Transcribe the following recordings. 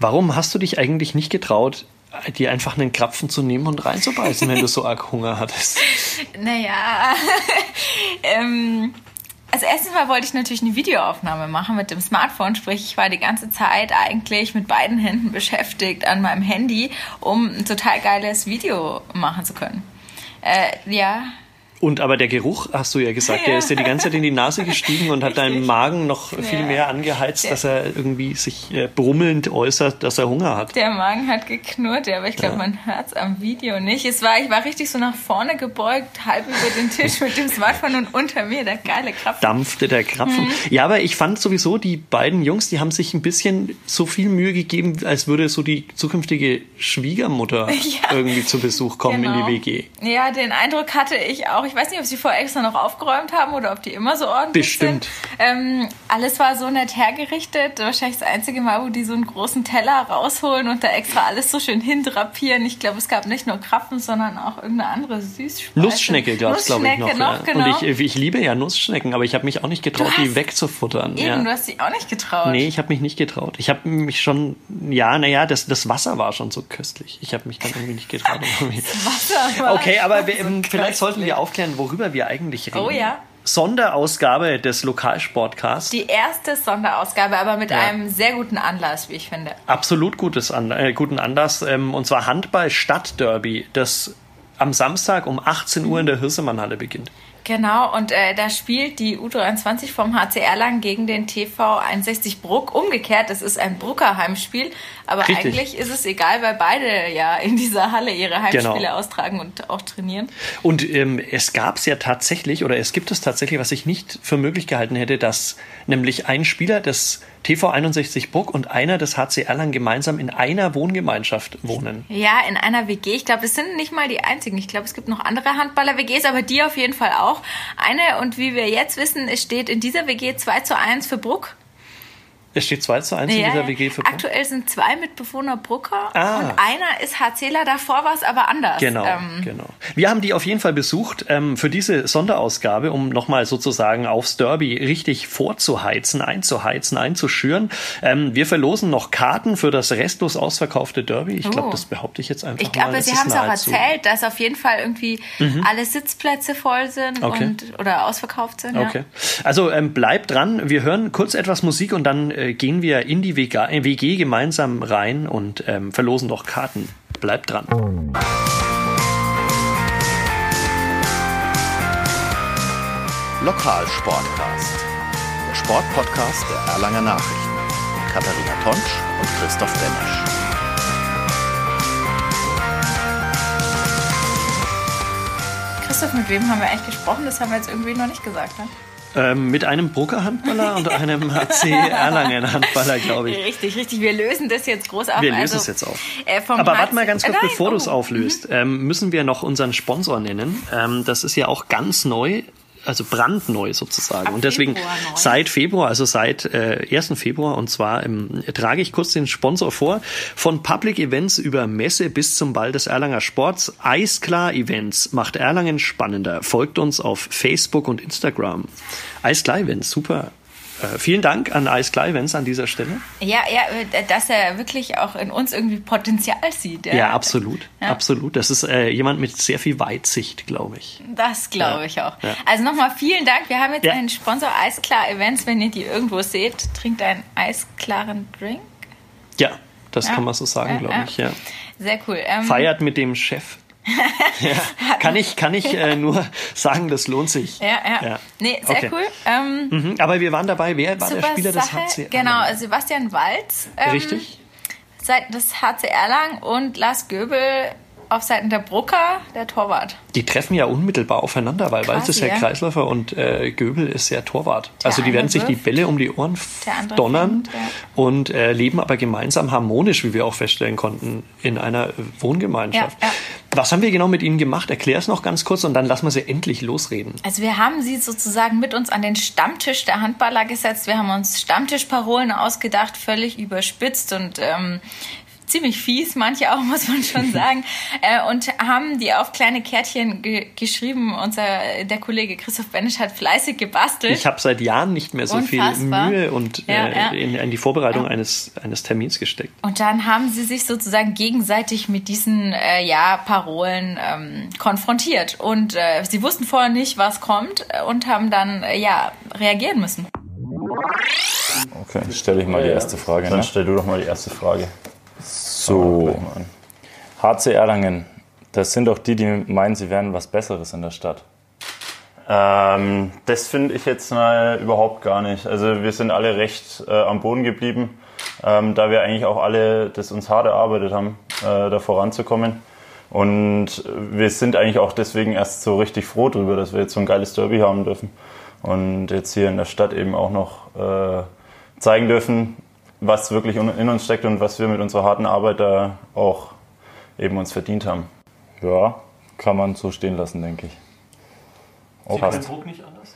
Warum hast du dich eigentlich nicht getraut, dir einfach einen Krapfen zu nehmen und reinzubeißen, wenn du so arg Hunger hattest? Naja, ähm, also erstens mal wollte ich natürlich eine Videoaufnahme machen mit dem Smartphone, sprich ich war die ganze Zeit eigentlich mit beiden Händen beschäftigt an meinem Handy, um ein total geiles Video machen zu können. Äh, ja, und aber der Geruch, hast du ja gesagt, ja. der ist dir die ganze Zeit in die Nase gestiegen und hat deinen Magen noch viel ja. mehr angeheizt, dass er irgendwie sich äh, brummelnd äußert, dass er Hunger hat. Der Magen hat geknurrt, ja, aber ich glaube, man hört es am Video nicht. Es war, ich war richtig so nach vorne gebeugt, halb über den Tisch mit dem Smartphone und unter mir der geile Krapfen. Dampfte der Krapfen. Mhm. Ja, aber ich fand sowieso, die beiden Jungs, die haben sich ein bisschen so viel Mühe gegeben, als würde so die zukünftige Schwiegermutter irgendwie zu Besuch kommen genau. in die WG. Ja, den Eindruck hatte ich auch. Ich ich weiß nicht, ob sie vorher extra noch aufgeräumt haben oder ob die immer so ordentlich Bestimmt. sind. Ähm, alles war so nett hergerichtet. Wahrscheinlich das einzige Mal, wo die so einen großen Teller rausholen und da extra alles so schön hindrapieren. Ich glaube, es gab nicht nur Krapfen, sondern auch irgendeine andere Süßspeise. Nussschnecke gab es, glaube ich, noch. noch ja. genau. Und ich, ich liebe ja Nussschnecken, aber ich habe mich auch nicht getraut, die wegzufuttern. Eben, ja. du hast dich auch nicht getraut. Nee, ich habe mich nicht getraut. Ich habe mich schon, ja, naja, das, das Wasser war schon so köstlich. Ich habe mich dann irgendwie nicht getraut. das Wasser war Okay, aber wir, so vielleicht sollten wir aufklären, erklären, worüber wir eigentlich reden. Oh ja. Sonderausgabe des Lokalsportcasts. Die erste Sonderausgabe, aber mit ja. einem sehr guten Anlass, wie ich finde. Absolut gutes An äh, guten Anlass. Ähm, und zwar Handball Stadtderby, das am Samstag um 18 Uhr in der Hirsemannhalle beginnt. Genau, und äh, da spielt die U23 vom HCR lang gegen den TV 61 Bruck. Umgekehrt, es ist ein Brucker Heimspiel, aber Richtig. eigentlich ist es egal, weil beide ja in dieser Halle ihre Heimspiele genau. austragen und auch trainieren. Und ähm, es gab es ja tatsächlich, oder es gibt es tatsächlich, was ich nicht für möglich gehalten hätte, dass nämlich ein Spieler des TV 61 Bruck und einer des HC Erlangen gemeinsam in einer Wohngemeinschaft wohnen. Ja, in einer WG. Ich glaube, es sind nicht mal die einzigen. Ich glaube, es gibt noch andere Handballer-WGs, aber die auf jeden Fall auch. Eine, und wie wir jetzt wissen, es steht in dieser WG 2 zu 1 für Bruck. Es steht 2 zu 1 ja, in dieser WG für Bruck. Aktuell sind zwei Mitbewohner Brucker ah. und einer ist HCler, davor war es aber anders. Genau, ähm. genau. Wir haben die auf jeden Fall besucht ähm, für diese Sonderausgabe, um nochmal sozusagen aufs Derby richtig vorzuheizen, einzuheizen, einzuschüren. Ähm, wir verlosen noch Karten für das restlos ausverkaufte Derby. Ich glaube, oh. das behaupte ich jetzt einfach ich glaub, mal. Ich glaube, Sie haben es auch erzählt, dass auf jeden Fall irgendwie mhm. alle Sitzplätze voll sind okay. und oder ausverkauft sind. Okay. Ja. Also ähm, bleibt dran. Wir hören kurz etwas Musik und dann äh, äh, gehen wir in die WG, äh, WG gemeinsam rein und ähm, verlosen doch Karten. Bleibt dran. Lokalsportcast. Der Sportpodcast der Erlanger Nachrichten. Mit Katharina Tonsch und Christoph Benesch. Christoph, mit wem haben wir eigentlich gesprochen? Das haben wir jetzt irgendwie noch nicht gesagt. Ne? Ähm, mit einem Brucker-Handballer und einem HC Erlangen-Handballer, glaube ich. Richtig, richtig. Wir lösen das jetzt groß auf. Wir lösen also, es jetzt auf. Äh, Aber warte mal ganz kurz, äh, bevor du es auflöst, mhm. ähm, müssen wir noch unseren Sponsor nennen. Ähm, das ist ja auch ganz neu also brandneu sozusagen. Ab und deswegen Februar seit Februar, also seit äh, 1. Februar, und zwar ähm, trage ich kurz den Sponsor vor, von Public Events über Messe bis zum Ball des Erlanger Sports. Eisklar Events macht Erlangen spannender. Folgt uns auf Facebook und Instagram. Eisklar Events, super vielen Dank an Ice Clivens an dieser Stelle. Ja, ja, äh, dass er wirklich auch in uns irgendwie Potenzial sieht. Ja, ja absolut, ja. absolut. Das ist äh, jemand mit sehr viel Weitsicht, glaube ich. Das glaube ja. ich auch. Also nochmal vielen Dank. Wir haben jetzt einen Sponsor Eisklar Events. Wenn ihr die irgendwo seht, trinkt einen eisklaren Drink. Ja, das kann man so sagen, glaube ich. Ja. Sehr cool. Ähm, Feiert mit dem Chef ja, kann ich, kann ich äh, nur sagen, das lohnt sich. Ja, ja. ja. Nee, sehr okay. cool. Ähm, mhm, aber wir waren dabei, wer war der Spieler Sache, des HC Genau, Sebastian Walz. Ähm, Richtig. Seit des HC Erlang und Lars Göbel auf Seiten der Brucker, der Torwart. Die treffen ja unmittelbar aufeinander, weil Walz ist ja, ja Kreisläufer und äh, Göbel ist ja Torwart. Der also die werden sich die Bälle um die Ohren donnern fängt, ja. und äh, leben aber gemeinsam harmonisch, wie wir auch feststellen konnten, in einer Wohngemeinschaft. Ja, Was haben wir genau mit ihnen gemacht? Erklär es noch ganz kurz und dann lassen wir sie endlich losreden. Also wir haben sie sozusagen mit uns an den Stammtisch der Handballer gesetzt. Wir haben uns Stammtischparolen ausgedacht, völlig überspitzt und ähm, ziemlich fies, manche auch, muss man schon sagen, äh, und haben die auf kleine Kärtchen ge geschrieben. Unser, der Kollege Christoph Benisch hat fleißig gebastelt. Ich habe seit Jahren nicht mehr so Unfassbar. viel Mühe und ja, äh, ja. In, in, die Vorbereitung ja. eines, eines Termins gesteckt. Und dann haben sie sich sozusagen gegenseitig mit diesen äh, ja, Parolen ähm, konfrontiert. Und äh, sie wussten vorher nicht, was kommt und haben dann äh, ja reagieren müssen. Okay, stelle ich mal die erste Frage. Dann ne? stell du doch mal die erste Frage. So, HC Erlangen, das sind doch die, die meinen, sie wären was Besseres in der Stadt. Ähm, das finde ich jetzt mal überhaupt gar nicht. Also wir sind alle recht äh, am Boden geblieben, ähm, da wir eigentlich auch alle das uns hart erarbeitet haben, äh, da voranzukommen. Und wir sind eigentlich auch deswegen erst so richtig froh darüber, dass wir jetzt so ein geiles Derby haben dürfen. Und jetzt hier in der Stadt eben auch noch äh, zeigen dürfen, was wirklich in uns steckt und was wir mit unserer harten Arbeit da auch eben uns verdient haben. Ja, kann man so stehen lassen, denke ich. Auch Sie den Druck nicht anders?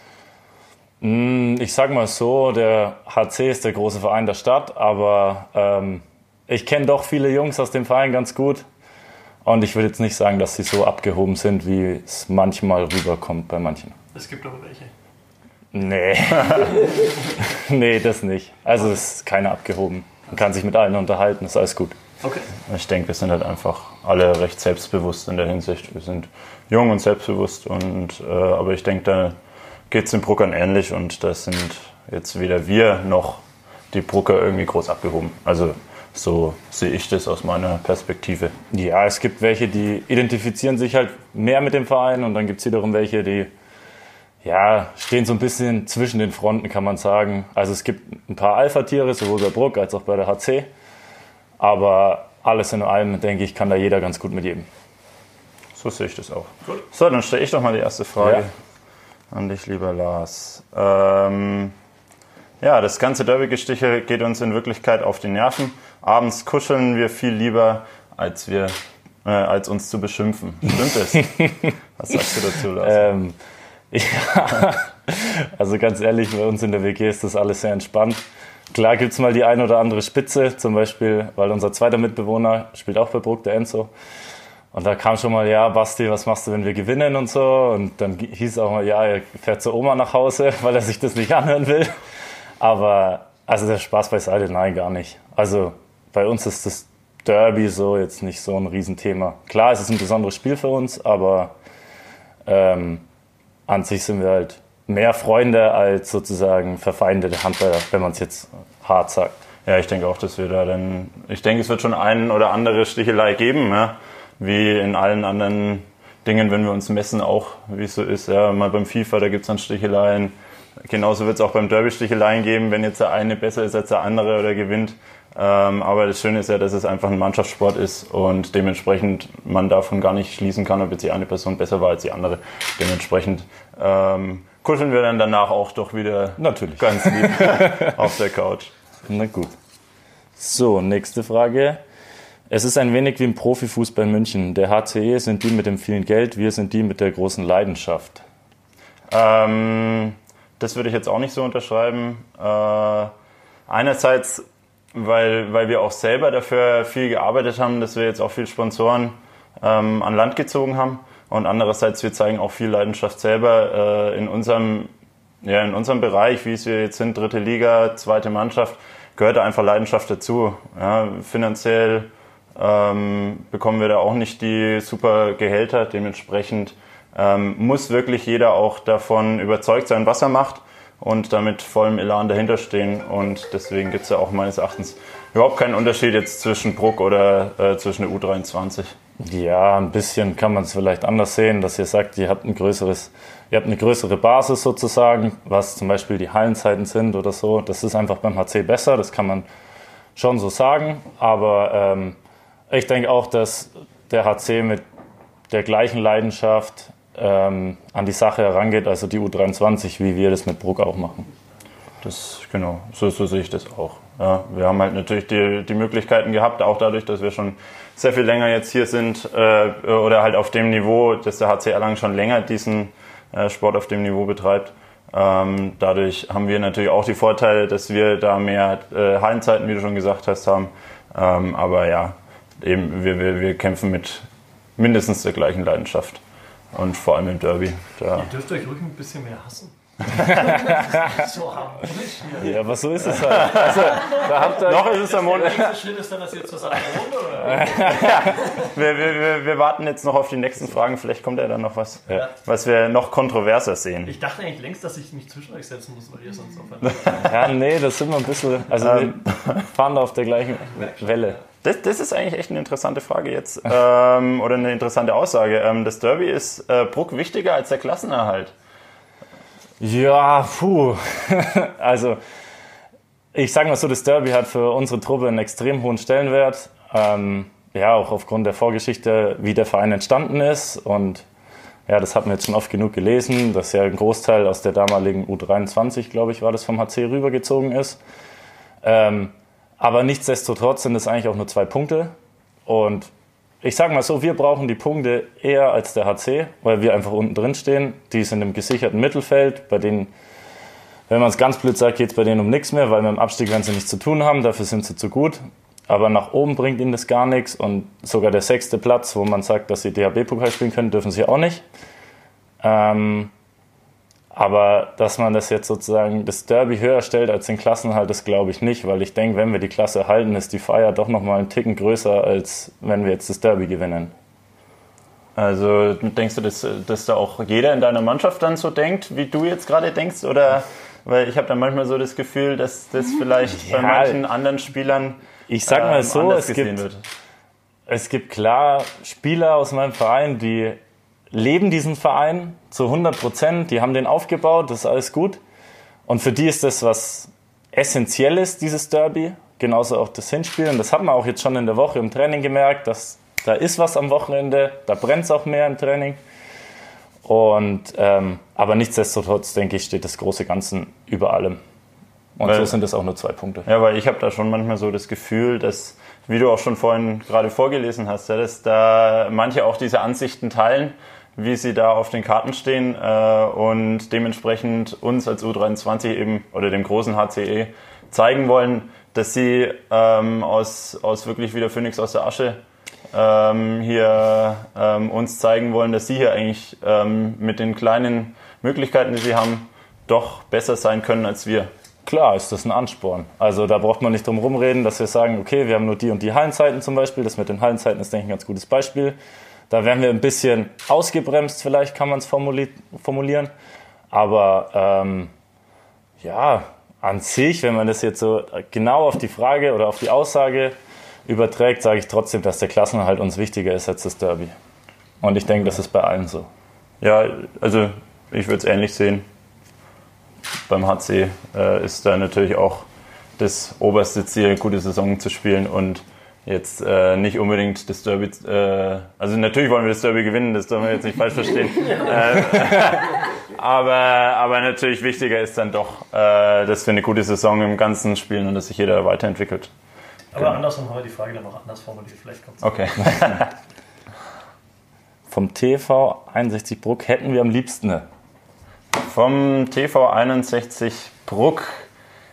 Mm, ich sag mal so, der HC ist der große Verein der Stadt, aber ähm, ich kenne doch viele Jungs aus dem Verein ganz gut. Und ich würde jetzt nicht sagen, dass sie so abgehoben sind, wie es manchmal rüberkommt bei manchen. Es gibt aber welche. Nee. nee, das nicht. Also es ist keiner abgehoben. Man kann sich mit allen unterhalten, ist alles gut. Okay. Ich denke, wir sind halt einfach alle recht selbstbewusst in der Hinsicht. Wir sind jung und selbstbewusst und äh, aber ich denke, da geht es den Bruckern ähnlich und da sind jetzt weder wir noch die Brucker irgendwie groß abgehoben. Also so sehe ich das aus meiner Perspektive. Ja, es gibt welche, die identifizieren sich halt mehr mit dem Verein und dann gibt es wiederum welche, die ja, stehen so ein bisschen zwischen den Fronten, kann man sagen. Also es gibt ein paar Alpha-Tiere, sowohl bei Bruck als auch bei der HC. Aber alles in allem, denke ich, kann da jeder ganz gut mit jedem. So sehe ich das auch. Gut. So, dann stelle ich doch mal die erste Frage ja. an dich, lieber Lars. Ähm, ja, das ganze Derby-Gestiche geht uns in Wirklichkeit auf die Nerven. Abends kuscheln wir viel lieber, als, wir, äh, als uns zu beschimpfen. Stimmt das? Was sagst du dazu, Lars? Ähm, ja, also ganz ehrlich, bei uns in der WG ist das alles sehr entspannt. Klar gibt es mal die ein oder andere Spitze, zum Beispiel, weil unser zweiter Mitbewohner spielt auch bei Bruck, der Enzo. Und da kam schon mal, ja, Basti, was machst du, wenn wir gewinnen und so. Und dann hieß auch mal, ja, er fährt zur Oma nach Hause, weil er sich das nicht anhören will. Aber, also der Spaß beiseite, nein, gar nicht. Also bei uns ist das Derby so jetzt nicht so ein Riesenthema. Klar, es ist ein besonderes Spiel für uns, aber ähm, an sich sind wir halt mehr Freunde als sozusagen verfeindete Handballer, wenn man es jetzt hart sagt. Ja, ich denke auch, dass wir da dann, ich denke, es wird schon ein oder andere Stichelei geben, ja? wie in allen anderen Dingen, wenn wir uns messen, auch wie es so ist. Ja, mal beim FIFA, da gibt es dann Sticheleien. Genauso wird es auch beim Derby Sticheleien geben, wenn jetzt der eine besser ist als der andere oder gewinnt. Ähm, aber das Schöne ist ja, dass es einfach ein Mannschaftssport ist und dementsprechend man davon gar nicht schließen kann, ob jetzt die eine Person besser war als die andere. Dementsprechend ähm, kuscheln wir dann danach auch doch wieder Natürlich. ganz lieb auf der Couch. Na gut. So, nächste Frage. Es ist ein wenig wie im Profifußball München. Der HCE sind die mit dem vielen Geld, wir sind die mit der großen Leidenschaft. Ähm, das würde ich jetzt auch nicht so unterschreiben. Äh, einerseits weil, weil wir auch selber dafür viel gearbeitet haben, dass wir jetzt auch viel Sponsoren ähm, an Land gezogen haben. Und andererseits, wir zeigen auch viel Leidenschaft selber äh, in, unserem, ja, in unserem Bereich, wie es wir jetzt sind, dritte Liga, zweite Mannschaft, gehört da einfach Leidenschaft dazu. Ja, finanziell ähm, bekommen wir da auch nicht die super Gehälter. Dementsprechend ähm, muss wirklich jeder auch davon überzeugt sein, was er macht und damit vollem Elan dahinter stehen. Und deswegen gibt es ja auch meines Erachtens überhaupt keinen Unterschied jetzt zwischen Bruck oder äh, zwischen der U23. Ja, ein bisschen kann man es vielleicht anders sehen, dass ihr sagt, ihr habt ein größeres, ihr habt eine größere Basis sozusagen, was zum Beispiel die Hallenzeiten sind oder so. Das ist einfach beim HC besser, das kann man schon so sagen. Aber ähm, ich denke auch, dass der HC mit der gleichen Leidenschaft ähm, an die Sache herangeht, also die U23, wie wir das mit Bruck auch machen. Das, genau, so, so sehe ich das auch. Ja, wir haben halt natürlich die, die Möglichkeiten gehabt, auch dadurch, dass wir schon sehr viel länger jetzt hier sind äh, oder halt auf dem Niveau, dass der HC Erlangen schon länger diesen äh, Sport auf dem Niveau betreibt. Ähm, dadurch haben wir natürlich auch die Vorteile, dass wir da mehr äh, Hallenzeiten, wie du schon gesagt hast, haben, Ähm, aber ja, eben, wir, wir, wir kämpfen mit mindestens der gleichen Leidenschaft. Und vor allem im Derby. Da Ihr dürft euch ruhig ein bisschen mehr hassen. so harmonisch hier. Ja, aber so ist es halt. Also, da habt ihr Noch ist es am Montag. Der Schritt ist dann, dass ihr zusammen wir, wir, wir, warten jetzt noch auf die nächsten Fragen. Vielleicht kommt ja dann noch was, ja. was wir noch kontroverser sehen. Ich dachte eigentlich längst, dass ich mich zwischen euch setzen muss, weil ihr sonst auf Ja, nee, das sind wir ein bisschen. Also, ähm, wir fahren da auf der gleichen Welle. Das, das, ist eigentlich echt eine interessante Frage jetzt. Ähm, oder eine interessante Aussage. Ähm, das Derby ist äh, Bruck wichtiger als der Klassenerhalt. Ja, puh. also, ich sage mal so, das Derby hat für unsere Truppe einen extrem hohen Stellenwert. Ähm, ja, auch aufgrund der Vorgeschichte, wie der Verein entstanden ist. Und ja, das hat man jetzt schon oft genug gelesen, dass ja ein Großteil aus der damaligen U23, glaube ich, war das vom HC rübergezogen ist. Ähm, aber nichtsdestotrotz sind es eigentlich auch nur zwei Punkte. Und ich sage mal so, wir brauchen die Punkte eher als der HC, weil wir einfach unten drin stehen. Die sind im gesicherten Mittelfeld, bei denen, wenn man es ganz blöd sagt, geht es bei denen um nichts mehr, weil mit dem Abstieg werden sie nichts zu tun haben, dafür sind sie zu gut. Aber nach oben bringt ihnen das gar nichts und sogar der sechste Platz, wo man sagt, dass sie DHB-Pokal spielen können, dürfen sie auch nicht. Ähm, aber dass man das jetzt sozusagen das Derby höher stellt als den Klassenhalt, das glaube ich nicht, weil ich denke, wenn wir die Klasse halten, ist die Feier doch nochmal einen Ticken größer, als wenn wir jetzt das Derby gewinnen. Also denkst du, dass, dass da auch jeder in deiner Mannschaft dann so denkt, wie du jetzt gerade denkst? Oder weil ich habe dann manchmal so das Gefühl, dass das vielleicht ja, bei manchen anderen Spielern ich sag mal ähm, so, es gibt, wird. es gibt klar Spieler aus meinem Verein, die leben diesen Verein zu 100 Prozent, die haben den aufgebaut, das ist alles gut. Und für die ist das was Essentielles, dieses Derby, genauso auch das Hinspiel. Und das hat man auch jetzt schon in der Woche im Training gemerkt, dass da ist was am Wochenende, da brennt es auch mehr im Training. Und, ähm, aber nichtsdestotrotz, denke ich, steht das große Ganze über allem. Und weil, so sind es auch nur zwei Punkte. Ja, weil ich habe da schon manchmal so das Gefühl, dass, wie du auch schon vorhin gerade vorgelesen hast, ja, dass da manche auch diese Ansichten teilen wie sie da auf den Karten stehen äh, und dementsprechend uns als U23 eben oder dem großen HCE zeigen wollen, dass sie ähm, aus, aus wirklich wieder Phoenix aus der Asche ähm, hier ähm, uns zeigen wollen, dass sie hier eigentlich ähm, mit den kleinen Möglichkeiten, die sie haben, doch besser sein können als wir. Klar ist das ein Ansporn. Also da braucht man nicht drum rumreden, dass wir sagen, okay, wir haben nur die und die Hallenzeiten zum Beispiel. Das mit den Hallenzeiten ist, denke ich, ein ganz gutes Beispiel. Da werden wir ein bisschen ausgebremst, vielleicht kann man es formulieren. Aber ähm, ja, an sich, wenn man das jetzt so genau auf die Frage oder auf die Aussage überträgt, sage ich trotzdem, dass der Klassenhalt uns wichtiger ist als das Derby. Und ich denke, das ist bei allen so. Ja, also ich würde es ähnlich sehen. Beim HC äh, ist da natürlich auch das oberste Ziel, gute Saison zu spielen und jetzt äh, nicht unbedingt das Derby, äh, also natürlich wollen wir das Derby gewinnen, das dürfen wir jetzt nicht falsch verstehen. äh, aber, aber natürlich wichtiger ist dann doch, äh, dass wir eine gute Saison im Ganzen spielen und dass sich jeder weiterentwickelt. Aber genau. andersrum haben wir die Frage dann noch anders formuliert, vielleicht kommt Okay. Vom TV 61 Bruck hätten wir am liebsten. Vom TV 61 Bruck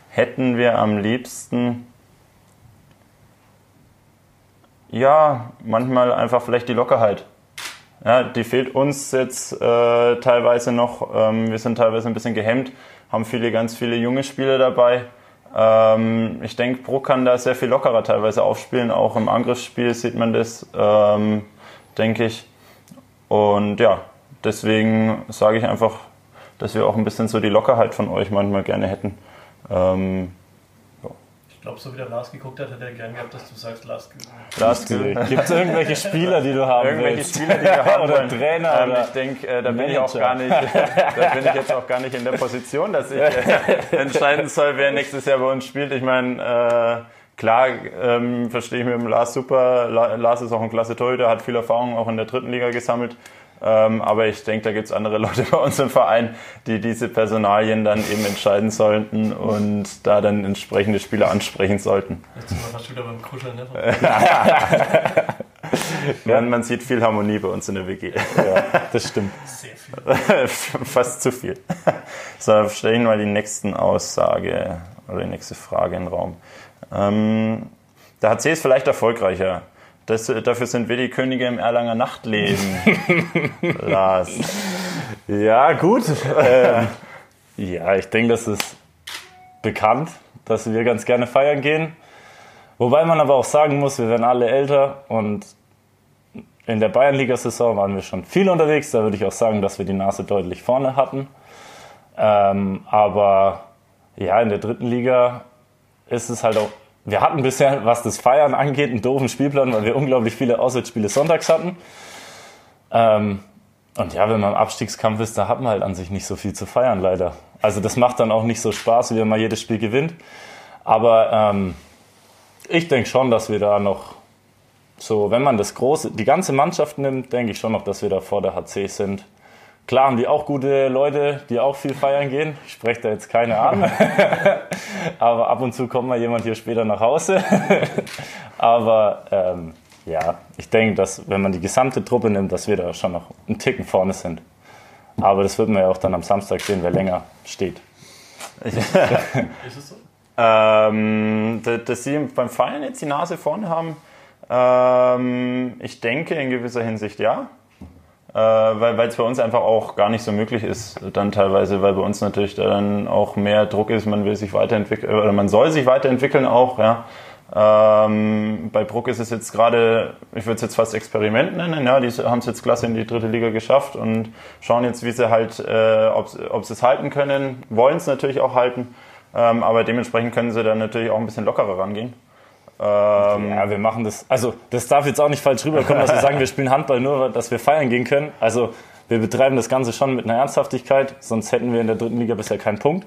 hätten wir am liebsten ja, manchmal einfach vielleicht die Lockerheit. Ja, die fehlt uns jetzt äh, teilweise noch. Ähm, wir sind teilweise ein bisschen gehemmt, haben viele, ganz viele junge Spieler dabei. Ähm, ich denke, Bruck kann da sehr viel lockerer teilweise aufspielen. Auch im Angriffsspiel sieht man das, ähm, denke ich. Und ja, deswegen sage ich einfach, dass wir auch ein bisschen so die Lockerheit von euch manchmal gerne hätten. Ähm, glaube, so wie der Lars geguckt hat, hätte er gern gehabt, dass du sagst, Lars Lars Gibt es irgendwelche Spieler, die du haben irgendwelche willst? Spieler, die wir haben oder wollen? Trainer? Ähm, oder ich denke, äh, da bin ich auch gar nicht, da bin ich jetzt auch gar nicht in der Position, dass ich äh, entscheiden soll, wer nächstes Jahr bei uns spielt. Ich meine, äh, klar ähm, verstehe ich mit dem Lars super. Lars ist auch ein klasse Torhüter, hat viel Erfahrung auch in der dritten Liga gesammelt. Ähm, aber ich denke, da gibt es andere Leute bei uns im Verein, die diese Personalien dann eben entscheiden sollten und da dann entsprechende Spieler ansprechen sollten. Jetzt sind wir fast wieder beim Kuscheln, ne? ja, man sieht viel Harmonie bei uns in der WG. Ja, das stimmt. Sehr viel. fast zu viel. So, stellen wir mal die nächsten Aussage oder die nächste Frage in den Raum. Ähm, Der HC ist vielleicht erfolgreicher. Das, dafür sind wir die Könige im Erlanger Nachtleben. Lars. Ja, gut. Ähm, ja, ich denke, das ist bekannt, dass wir ganz gerne feiern gehen. Wobei man aber auch sagen muss, wir werden alle älter und in der Bayernliga-Saison waren wir schon viel unterwegs. Da würde ich auch sagen, dass wir die Nase deutlich vorne hatten. Ähm, aber ja, in der dritten Liga ist es halt auch. Wir hatten bisher, was das Feiern angeht, einen doofen Spielplan, weil wir unglaublich viele Auswärtsspiele sonntags hatten. Ähm, und ja, wenn man im Abstiegskampf ist, da hat man halt an sich nicht so viel zu feiern, leider. Also das macht dann auch nicht so Spaß, wie wenn man jedes Spiel gewinnt. Aber ähm, ich denke schon, dass wir da noch so, wenn man das große, die ganze Mannschaft nimmt, denke ich schon noch, dass wir da vor der HC sind. Klar haben die auch gute Leute, die auch viel feiern gehen. Ich spreche da jetzt keine an. Aber ab und zu kommt mal jemand hier später nach Hause. Aber ähm, ja, ich denke, dass wenn man die gesamte Truppe nimmt, dass wir da schon noch einen Ticken vorne sind. Aber das wird man ja auch dann am Samstag sehen, wer länger steht. Ist es so? Ähm, dass sie beim Feiern jetzt die Nase vorne haben, ähm, ich denke in gewisser Hinsicht ja. Äh, weil es bei uns einfach auch gar nicht so möglich ist, dann teilweise, weil bei uns natürlich dann auch mehr Druck ist, man will sich weiterentwickeln oder man soll sich weiterentwickeln auch, ja. Ähm, bei Bruck ist es jetzt gerade, ich würde es jetzt fast Experiment nennen, ja, die haben es jetzt klasse in die dritte Liga geschafft und schauen jetzt, wie sie halt, äh, ob, ob sie es halten können, wollen es natürlich auch halten, ähm, aber dementsprechend können sie dann natürlich auch ein bisschen lockerer rangehen. Ähm, ja, wir machen das. Also, das darf jetzt auch nicht falsch rüberkommen, dass wir sagen, wir spielen Handball nur, dass wir feiern gehen können. Also, wir betreiben das Ganze schon mit einer Ernsthaftigkeit, sonst hätten wir in der dritten Liga bisher keinen Punkt.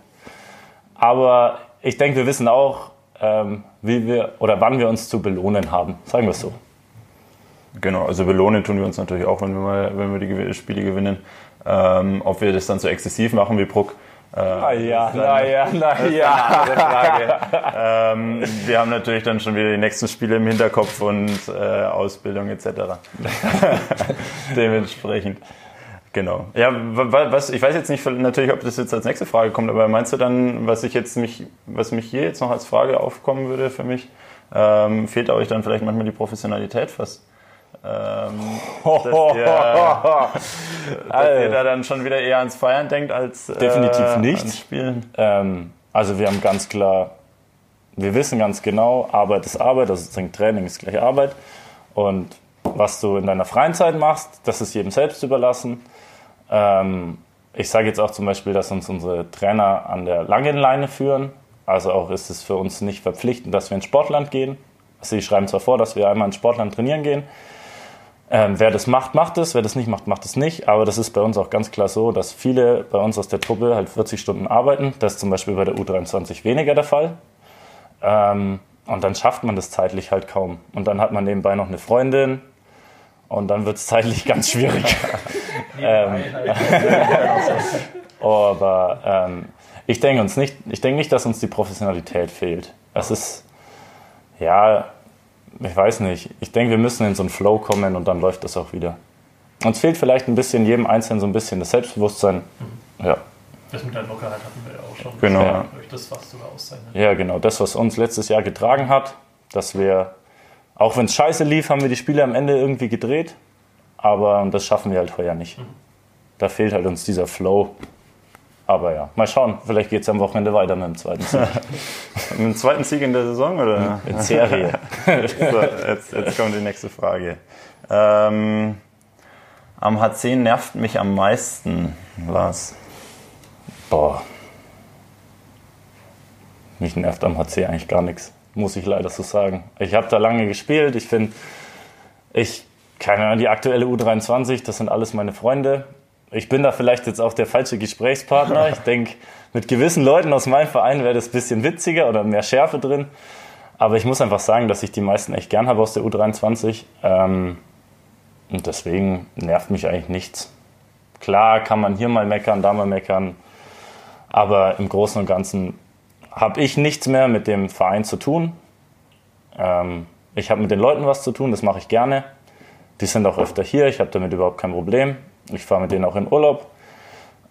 Aber ich denke, wir wissen auch, ähm, wie wir oder wann wir uns zu belohnen haben. Sagen wir es so. Genau, also belohnen tun wir uns natürlich auch, wenn wir, mal, wenn wir die Spiele gewinnen. Ähm, ob wir das dann so exzessiv machen wie Bruck, naja, naja, naja. wir haben natürlich dann schon wieder die nächsten Spiele im Hinterkopf und äh, Ausbildung etc. Dementsprechend. Genau. Ja, was, ich weiß jetzt nicht natürlich, ob das jetzt als nächste Frage kommt, aber meinst du dann, was ich jetzt mich, was mich hier jetzt noch als Frage aufkommen würde für mich, ähm, fehlt euch dann vielleicht manchmal die Professionalität fast? Ähm, dass, ihr, dass ihr da dann schon wieder eher ans Feiern denkt als äh, definitiv nicht. ans Spielen. Ähm, also wir haben ganz klar, wir wissen ganz genau, Arbeit ist Arbeit, also sozusagen Training ist gleich Arbeit. Und was du in deiner freien Zeit machst, das ist jedem selbst überlassen. Ähm, ich sage jetzt auch zum Beispiel, dass uns unsere Trainer an der langen Leine führen. Also auch ist es für uns nicht verpflichtend, dass wir ins Sportland gehen. Sie schreiben zwar vor, dass wir einmal ins Sportland trainieren gehen, ähm, wer das macht, macht es, wer das nicht macht, macht es nicht. Aber das ist bei uns auch ganz klar so, dass viele bei uns aus der Truppe halt 40 Stunden arbeiten. Das ist zum Beispiel bei der U23 weniger der Fall. Ähm, und dann schafft man das zeitlich halt kaum. Und dann hat man nebenbei noch eine Freundin. Und dann wird es zeitlich ganz schwierig. ähm, aber ähm, ich denke uns nicht, ich denke nicht, dass uns die Professionalität fehlt. Es ist, ja, ich weiß nicht. Ich denke, wir müssen in so einen Flow kommen und dann läuft das auch wieder. Uns fehlt vielleicht ein bisschen jedem Einzelnen so ein bisschen das Selbstbewusstsein. Mhm. Ja. Das mit der Lockerheit hatten wir ja auch schon. Genau. Ja. Das, was sogar auszeichnet. Ja, genau. Das, was uns letztes Jahr getragen hat, dass wir, auch wenn es scheiße lief, haben wir die Spiele am Ende irgendwie gedreht. Aber das schaffen wir halt heuer nicht. Mhm. Da fehlt halt uns dieser Flow. Aber ja, mal schauen. Vielleicht geht es am Wochenende weiter mit dem zweiten Sieg. mit dem zweiten Sieg in der Saison oder? In Serie. so, jetzt, jetzt, kommt die nächste Frage. Ähm, am H10 nervt mich am meisten was? Boah. Mich nervt am HC eigentlich gar nichts, muss ich leider so sagen. Ich habe da lange gespielt. Ich finde, ich, keine Ahnung, die aktuelle U23, das sind alles meine Freunde ich bin da vielleicht jetzt auch der falsche Gesprächspartner. Ich denke, mit gewissen Leuten aus meinem Verein wäre das ein bisschen witziger oder mehr Schärfe drin. Aber ich muss einfach sagen, dass ich die meisten echt gern habe aus der U23. Ähm, und deswegen nervt mich eigentlich nichts. Klar kann man hier mal meckern, da mal meckern. Aber im Großen und Ganzen habe ich nichts mehr mit dem Verein zu tun. Ähm, ich habe mit den Leuten was zu tun, das mache ich gerne. Die sind auch öfter hier, ich habe damit überhaupt kein Problem. Ich fahre mit denen auch in Urlaub.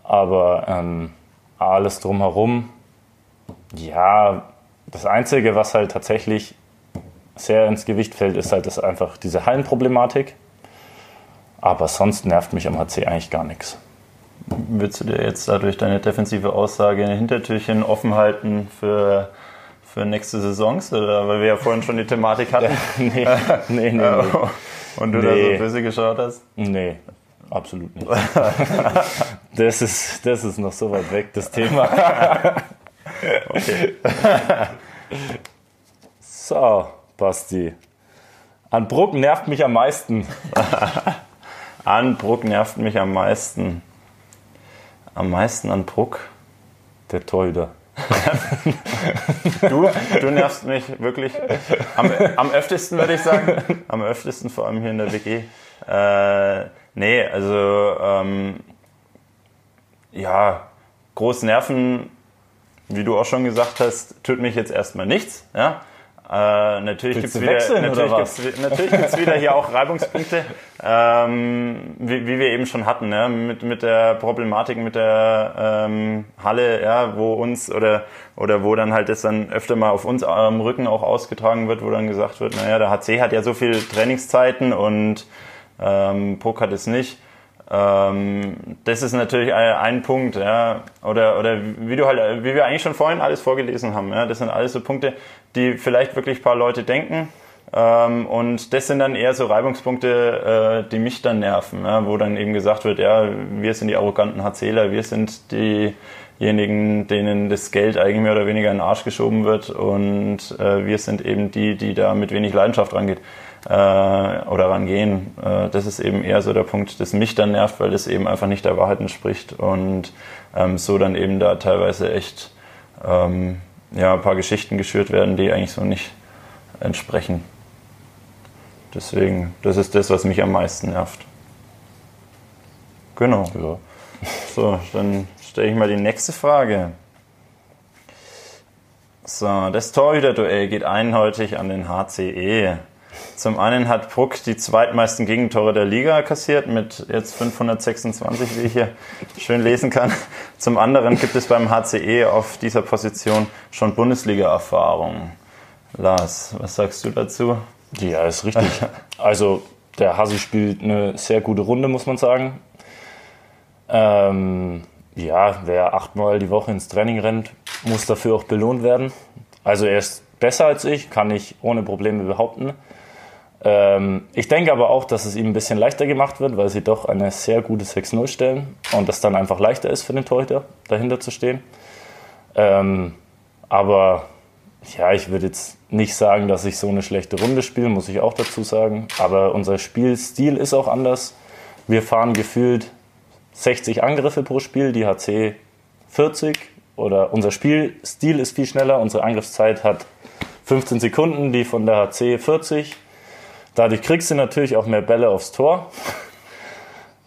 Aber ähm, alles drumherum, ja, das Einzige, was halt tatsächlich sehr ins Gewicht fällt, ist halt das einfach diese Hallenproblematik. Aber sonst nervt mich am HC eigentlich gar nichts. Willst du dir jetzt dadurch deine defensive Aussage in den Hintertürchen offen halten für, für nächste Saisons? Oder weil wir ja vorhin schon die Thematik hatten? nee, nee, nee, nee. Und du nee. da so böse geschaut hast? Nee, absolut nicht. das, ist, das ist noch so weit weg, das Thema. okay. so, Basti. An Bruck nervt mich am meisten. an Bruck nervt mich am meisten. Am meisten an Bruck? Der Torhüter. du, du nervst mich wirklich am, am öftesten, würde ich sagen. Am öftesten, vor allem hier in der WG. Äh, nee, also ähm, ja, groß Nerven, wie du auch schon gesagt hast, tut mich jetzt erstmal nichts. Ja? Äh, natürlich gibt es wieder, natürlich natürlich gibt's wieder hier auch Reibungspunkte, ähm, wie, wie wir eben schon hatten, ne? mit, mit der Problematik mit der ähm, Halle, ja, wo uns oder oder wo dann halt das dann öfter mal auf uns am Rücken auch ausgetragen wird, wo dann gesagt wird, naja, der HC hat ja so viele Trainingszeiten und ähm, hat es nicht. Ähm, das ist natürlich ein Punkt, ja. Oder, oder wie du halt, wie wir eigentlich schon vorhin alles vorgelesen haben, ja. Das sind alles so Punkte, die vielleicht wirklich ein paar Leute denken. Ähm, und das sind dann eher so Reibungspunkte, äh, die mich dann nerven, ja, wo dann eben gesagt wird, ja, wir sind die arroganten HCler, wir sind diejenigen, denen das Geld eigentlich mehr oder weniger in den Arsch geschoben wird und äh, wir sind eben die, die da mit wenig Leidenschaft rangeht äh, oder rangehen. Äh, das ist eben eher so der Punkt, das mich dann nervt, weil das eben einfach nicht der Wahrheit entspricht und ähm, so dann eben da teilweise echt ähm, ja, ein paar Geschichten geschürt werden, die eigentlich so nicht entsprechen. Deswegen, das ist das, was mich am meisten nervt. Genau. Ja. So, dann stelle ich mal die nächste Frage. So, das Torhüter-Duell geht eindeutig an den HCE. Zum einen hat Bruck die zweitmeisten Gegentore der Liga kassiert mit jetzt 526, wie ich hier schön lesen kann. Zum anderen gibt es beim HCE auf dieser Position schon Bundesliga-Erfahrung. Lars, was sagst du dazu? Ja, ist richtig. Also der Hasi spielt eine sehr gute Runde, muss man sagen. Ähm, ja, wer achtmal die Woche ins Training rennt, muss dafür auch belohnt werden. Also er ist besser als ich, kann ich ohne Probleme behaupten. Ähm, ich denke aber auch, dass es ihm ein bisschen leichter gemacht wird, weil sie doch eine sehr gute 6-0 stellen und das dann einfach leichter ist für den Torhüter, dahinter zu stehen. Ähm, aber ja, ich würde jetzt nicht sagen, dass ich so eine schlechte Runde spiele, muss ich auch dazu sagen. Aber unser Spielstil ist auch anders. Wir fahren gefühlt 60 Angriffe pro Spiel, die HC 40. Oder unser Spielstil ist viel schneller. Unsere Angriffszeit hat 15 Sekunden, die von der HC 40. Dadurch kriegst du natürlich auch mehr Bälle aufs Tor.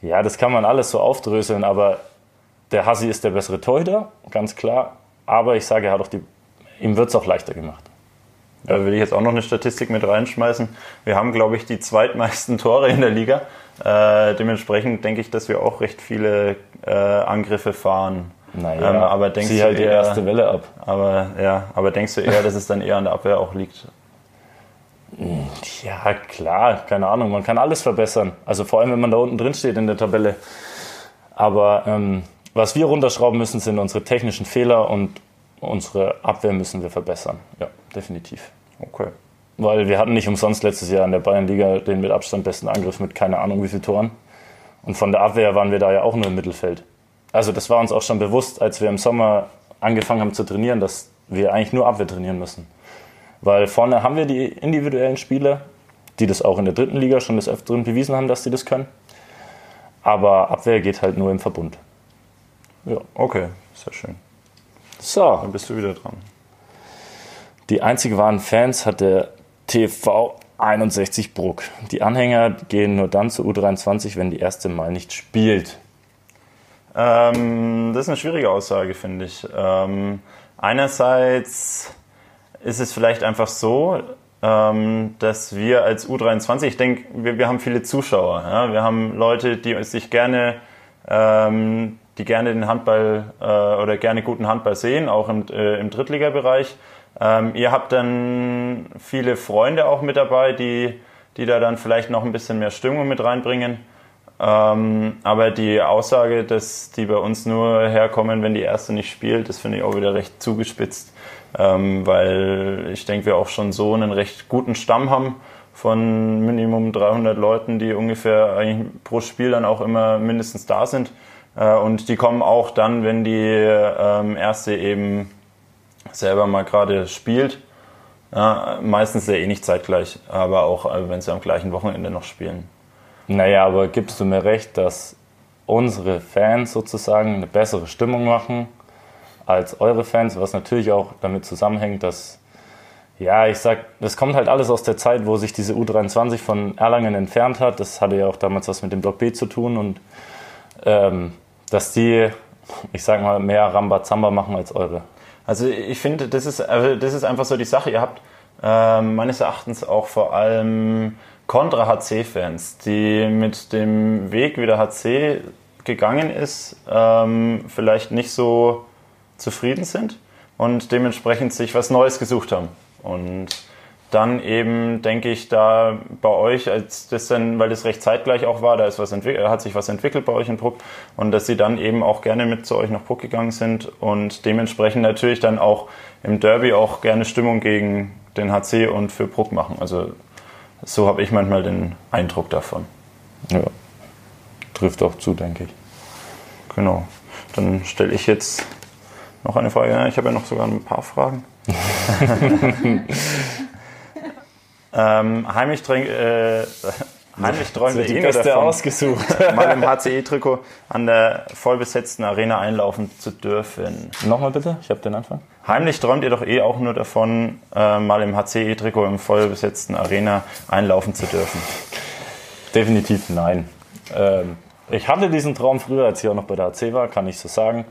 Ja, das kann man alles so aufdröseln, aber der Hassi ist der bessere Torhüter, ganz klar. Aber ich sage, er hat auch die, ihm wird es auch leichter gemacht. Da will ich jetzt auch noch eine Statistik mit reinschmeißen. Wir haben, glaube ich, die zweitmeisten Tore in der Liga. Äh, dementsprechend denke ich, dass wir auch recht viele äh, Angriffe fahren. Naja, ähm, aber denkst du halt die erste Welle ab. Aber, ja, aber denkst du eher, dass es dann eher an der Abwehr auch liegt? Ja, klar, keine Ahnung. Man kann alles verbessern. Also vor allem, wenn man da unten drin steht in der Tabelle. Aber ähm, was wir runterschrauben müssen, sind unsere technischen Fehler und unsere Abwehr müssen wir verbessern. Ja, definitiv. Okay. Weil wir hatten nicht umsonst letztes Jahr in der Bayernliga den mit Abstand besten Angriff mit keine Ahnung wie viel Toren. Und von der Abwehr waren wir da ja auch nur im Mittelfeld. Also das war uns auch schon bewusst, als wir im Sommer angefangen haben zu trainieren, dass wir eigentlich nur Abwehr trainieren müssen. Weil vorne haben wir die individuellen Spieler, die das auch in der dritten Liga schon des Öfteren bewiesen haben, dass sie das können. Aber Abwehr geht halt nur im Verbund. Ja. Okay, sehr schön. So. Dann bist du wieder dran. Die einzig wahren Fans hat der TV 61 Bruck. Die Anhänger gehen nur dann zu U23, wenn die erste Mal nicht spielt. Ähm, das ist eine schwierige Aussage, finde ich. Ähm, einerseits ist es vielleicht einfach so, ähm, dass wir als U23, ich denke, wir, wir haben viele Zuschauer. Ja? Wir haben Leute, die sich gerne, ähm, die gerne den Handball äh, oder gerne guten Handball sehen, auch im, äh, im Drittligabereich. Ähm, ihr habt dann viele Freunde auch mit dabei, die, die da dann vielleicht noch ein bisschen mehr Stimmung mit reinbringen. Ähm, aber die Aussage, dass die bei uns nur herkommen, wenn die erste nicht spielt, das finde ich auch wieder recht zugespitzt, ähm, weil ich denke, wir auch schon so einen recht guten Stamm haben von Minimum 300 Leuten, die ungefähr eigentlich pro Spiel dann auch immer mindestens da sind. Äh, und die kommen auch dann, wenn die ähm, erste eben selber mal gerade spielt. Ja, meistens eh nicht zeitgleich, aber auch äh, wenn sie am gleichen Wochenende noch spielen. Naja, aber gibst du mir recht, dass unsere Fans sozusagen eine bessere Stimmung machen als eure Fans, was natürlich auch damit zusammenhängt, dass, ja, ich sag, das kommt halt alles aus der Zeit, wo sich diese U23 von Erlangen entfernt hat. Das hatte ja auch damals was mit dem Block B zu tun und ähm, dass die, ich sag mal, mehr Rambazamba machen als eure. Also ich finde, das ist, also das ist einfach so die Sache. Ihr habt äh, meines Erachtens auch vor allem Contra-HC-Fans, die mit dem Weg, wie der HC gegangen ist, ähm, vielleicht nicht so zufrieden sind und dementsprechend sich was Neues gesucht haben. Und dann eben, denke ich, da bei euch, als das dann, weil das recht zeitgleich auch war, da ist was hat sich was entwickelt bei euch in Bruck und dass sie dann eben auch gerne mit zu euch nach Bruck gegangen sind und dementsprechend natürlich dann auch im Derby auch gerne Stimmung gegen den HC und für Bruck machen. Also so habe ich manchmal den Eindruck davon. Ja, trifft auch zu, denke ich. Genau. Dann stelle ich jetzt noch eine Frage. Ich habe ja noch sogar ein paar Fragen. Ähm, heimlich, äh, träumt so die Gäste davon, ausgesucht. mal im HCE-Trikot an der vollbesetzten Arena einlaufen zu dürfen. Nochmal bitte, ich habe den Anfang. Heimlich träumt ihr doch eh auch nur davon, äh, mal im HCE-Trikot im vollbesetzten Arena einlaufen zu dürfen. Definitiv nein. Ähm, ich hatte diesen Traum früher, als ich auch noch bei der AC war, kann ich so sagen.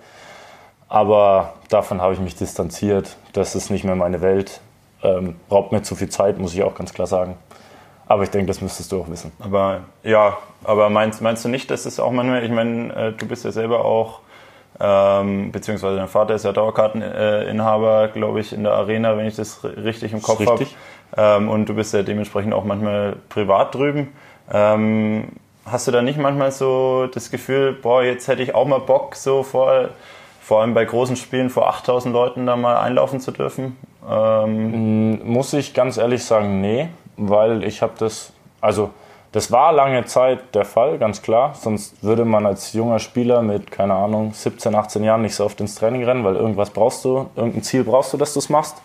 Aber davon habe ich mich distanziert. Das ist nicht mehr meine Welt. Ähm, raubt mir zu viel Zeit, muss ich auch ganz klar sagen. Aber ich denke, das müsstest du auch wissen. Aber ja, aber meinst, meinst du nicht, dass es auch manchmal, ich meine, äh, du bist ja selber auch, ähm, beziehungsweise dein Vater ist ja Dauerkarteninhaber, glaube ich, in der Arena, wenn ich das richtig im Kopf habe. Ähm, und du bist ja dementsprechend auch manchmal privat drüben. Ähm, hast du da nicht manchmal so das Gefühl, boah, jetzt hätte ich auch mal Bock, so vor, vor allem bei großen Spielen vor 8000 Leuten da mal einlaufen zu dürfen? Ähm mm, Muss ich ganz ehrlich sagen, nee, weil ich habe das, also das war lange Zeit der Fall, ganz klar. Sonst würde man als junger Spieler mit, keine Ahnung, 17, 18 Jahren nicht so oft ins Training rennen, weil irgendwas brauchst du, irgendein Ziel brauchst du, dass du es machst.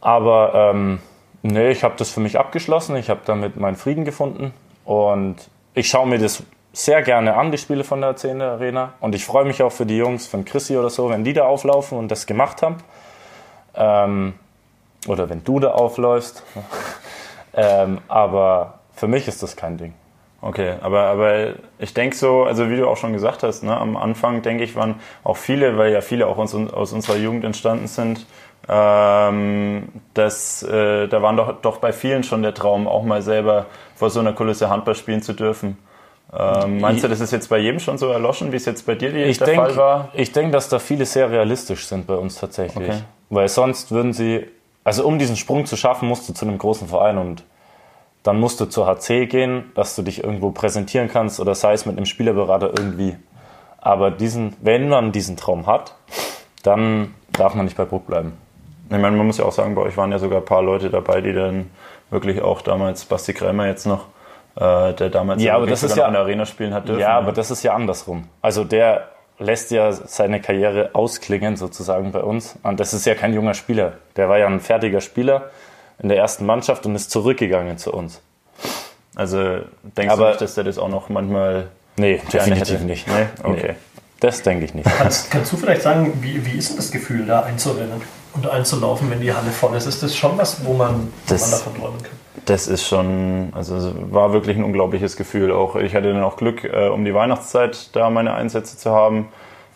Aber ähm, nee, ich habe das für mich abgeschlossen. Ich habe damit meinen Frieden gefunden und ich schaue mir das sehr gerne an, die Spiele von der 10 Arena. Und ich freue mich auch für die Jungs von Chrissy oder so, wenn die da auflaufen und das gemacht haben. Ähm, oder wenn du da aufläufst. ähm, aber für mich ist das kein Ding. Okay, aber, aber ich denke so, also wie du auch schon gesagt hast, ne, am Anfang denke ich, waren auch viele, weil ja viele auch aus, aus unserer Jugend entstanden sind, ähm, dass, äh, da waren doch, doch bei vielen schon der Traum, auch mal selber vor so einer Kulisse Handball spielen zu dürfen. Ähm, meinst du, das ist jetzt bei jedem schon so erloschen, wie es jetzt bei dir die, ich der denk, Fall war? Ich denke, dass da viele sehr realistisch sind bei uns tatsächlich. Okay. Weil sonst würden sie, also um diesen Sprung zu schaffen, musst du zu einem großen Verein und dann musst du zur HC gehen, dass du dich irgendwo präsentieren kannst oder sei es mit einem Spielerberater irgendwie. Aber diesen, wenn man diesen Traum hat, dann darf man nicht bei Bruck bleiben. Ich meine, man muss ja auch sagen, bei euch waren ja sogar ein paar Leute dabei, die dann wirklich auch damals, Basti Krämer jetzt noch, äh, der damals ja, aber das ist ja, in der Arena spielen hat dürfen. Ja, aber das ist ja andersrum. Also der lässt ja seine Karriere ausklingen sozusagen bei uns. Und das ist ja kein junger Spieler. Der war ja ein fertiger Spieler in der ersten Mannschaft und ist zurückgegangen zu uns. Also denkst Aber, du nicht, dass der das auch noch manchmal Nee, definitiv hätte? nicht. Nee? Okay. Nee, das denke ich nicht. Kannst, kannst, du vielleicht sagen, wie, wie ist denn das Gefühl, da einzurennen und einzulaufen, wenn die Halle voll ist? Ist das schon was, wo man, das, man davon träumen kann? Das ist schon, also es war wirklich ein unglaubliches Gefühl. Auch ich hatte dann auch Glück, äh, um die Weihnachtszeit da meine Einsätze zu haben,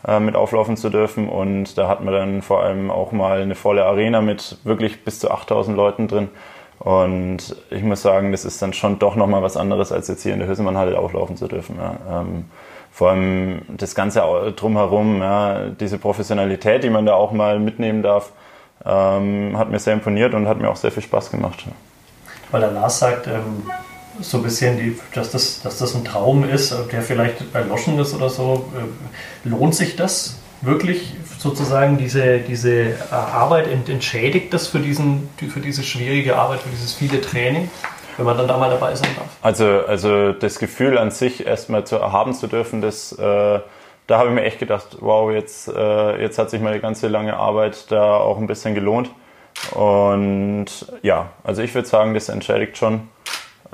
äh, mit auflaufen zu dürfen. Und da hat man dann vor allem auch mal eine volle Arena mit wirklich bis zu 8000 Leuten drin. Und ich muss sagen, das ist dann schon doch nochmal was anderes, als jetzt hier in der Hüsselmannhalle auflaufen zu dürfen. Ja. Ähm, vor allem das Ganze drumherum, ja, diese Professionalität, die man da auch mal mitnehmen darf ähm, hat mir sehr imponiert und hat mir auch sehr viel Spaß gemacht. Weil der Lars sagt, ähm, so ein bisschen, die, dass, das, dass das ein Traum ist, der vielleicht erloschen ist oder so. Äh, lohnt sich das wirklich sozusagen diese, diese äh, Arbeit entschädigt das für, diesen, für diese schwierige Arbeit, für dieses viele Training? wenn man dann da mal dabei sein darf. Also, also das Gefühl an sich erstmal zu haben zu dürfen, das, äh, da habe ich mir echt gedacht, wow, jetzt, äh, jetzt hat sich meine ganze lange Arbeit da auch ein bisschen gelohnt. Und ja, also ich würde sagen, das entschädigt schon.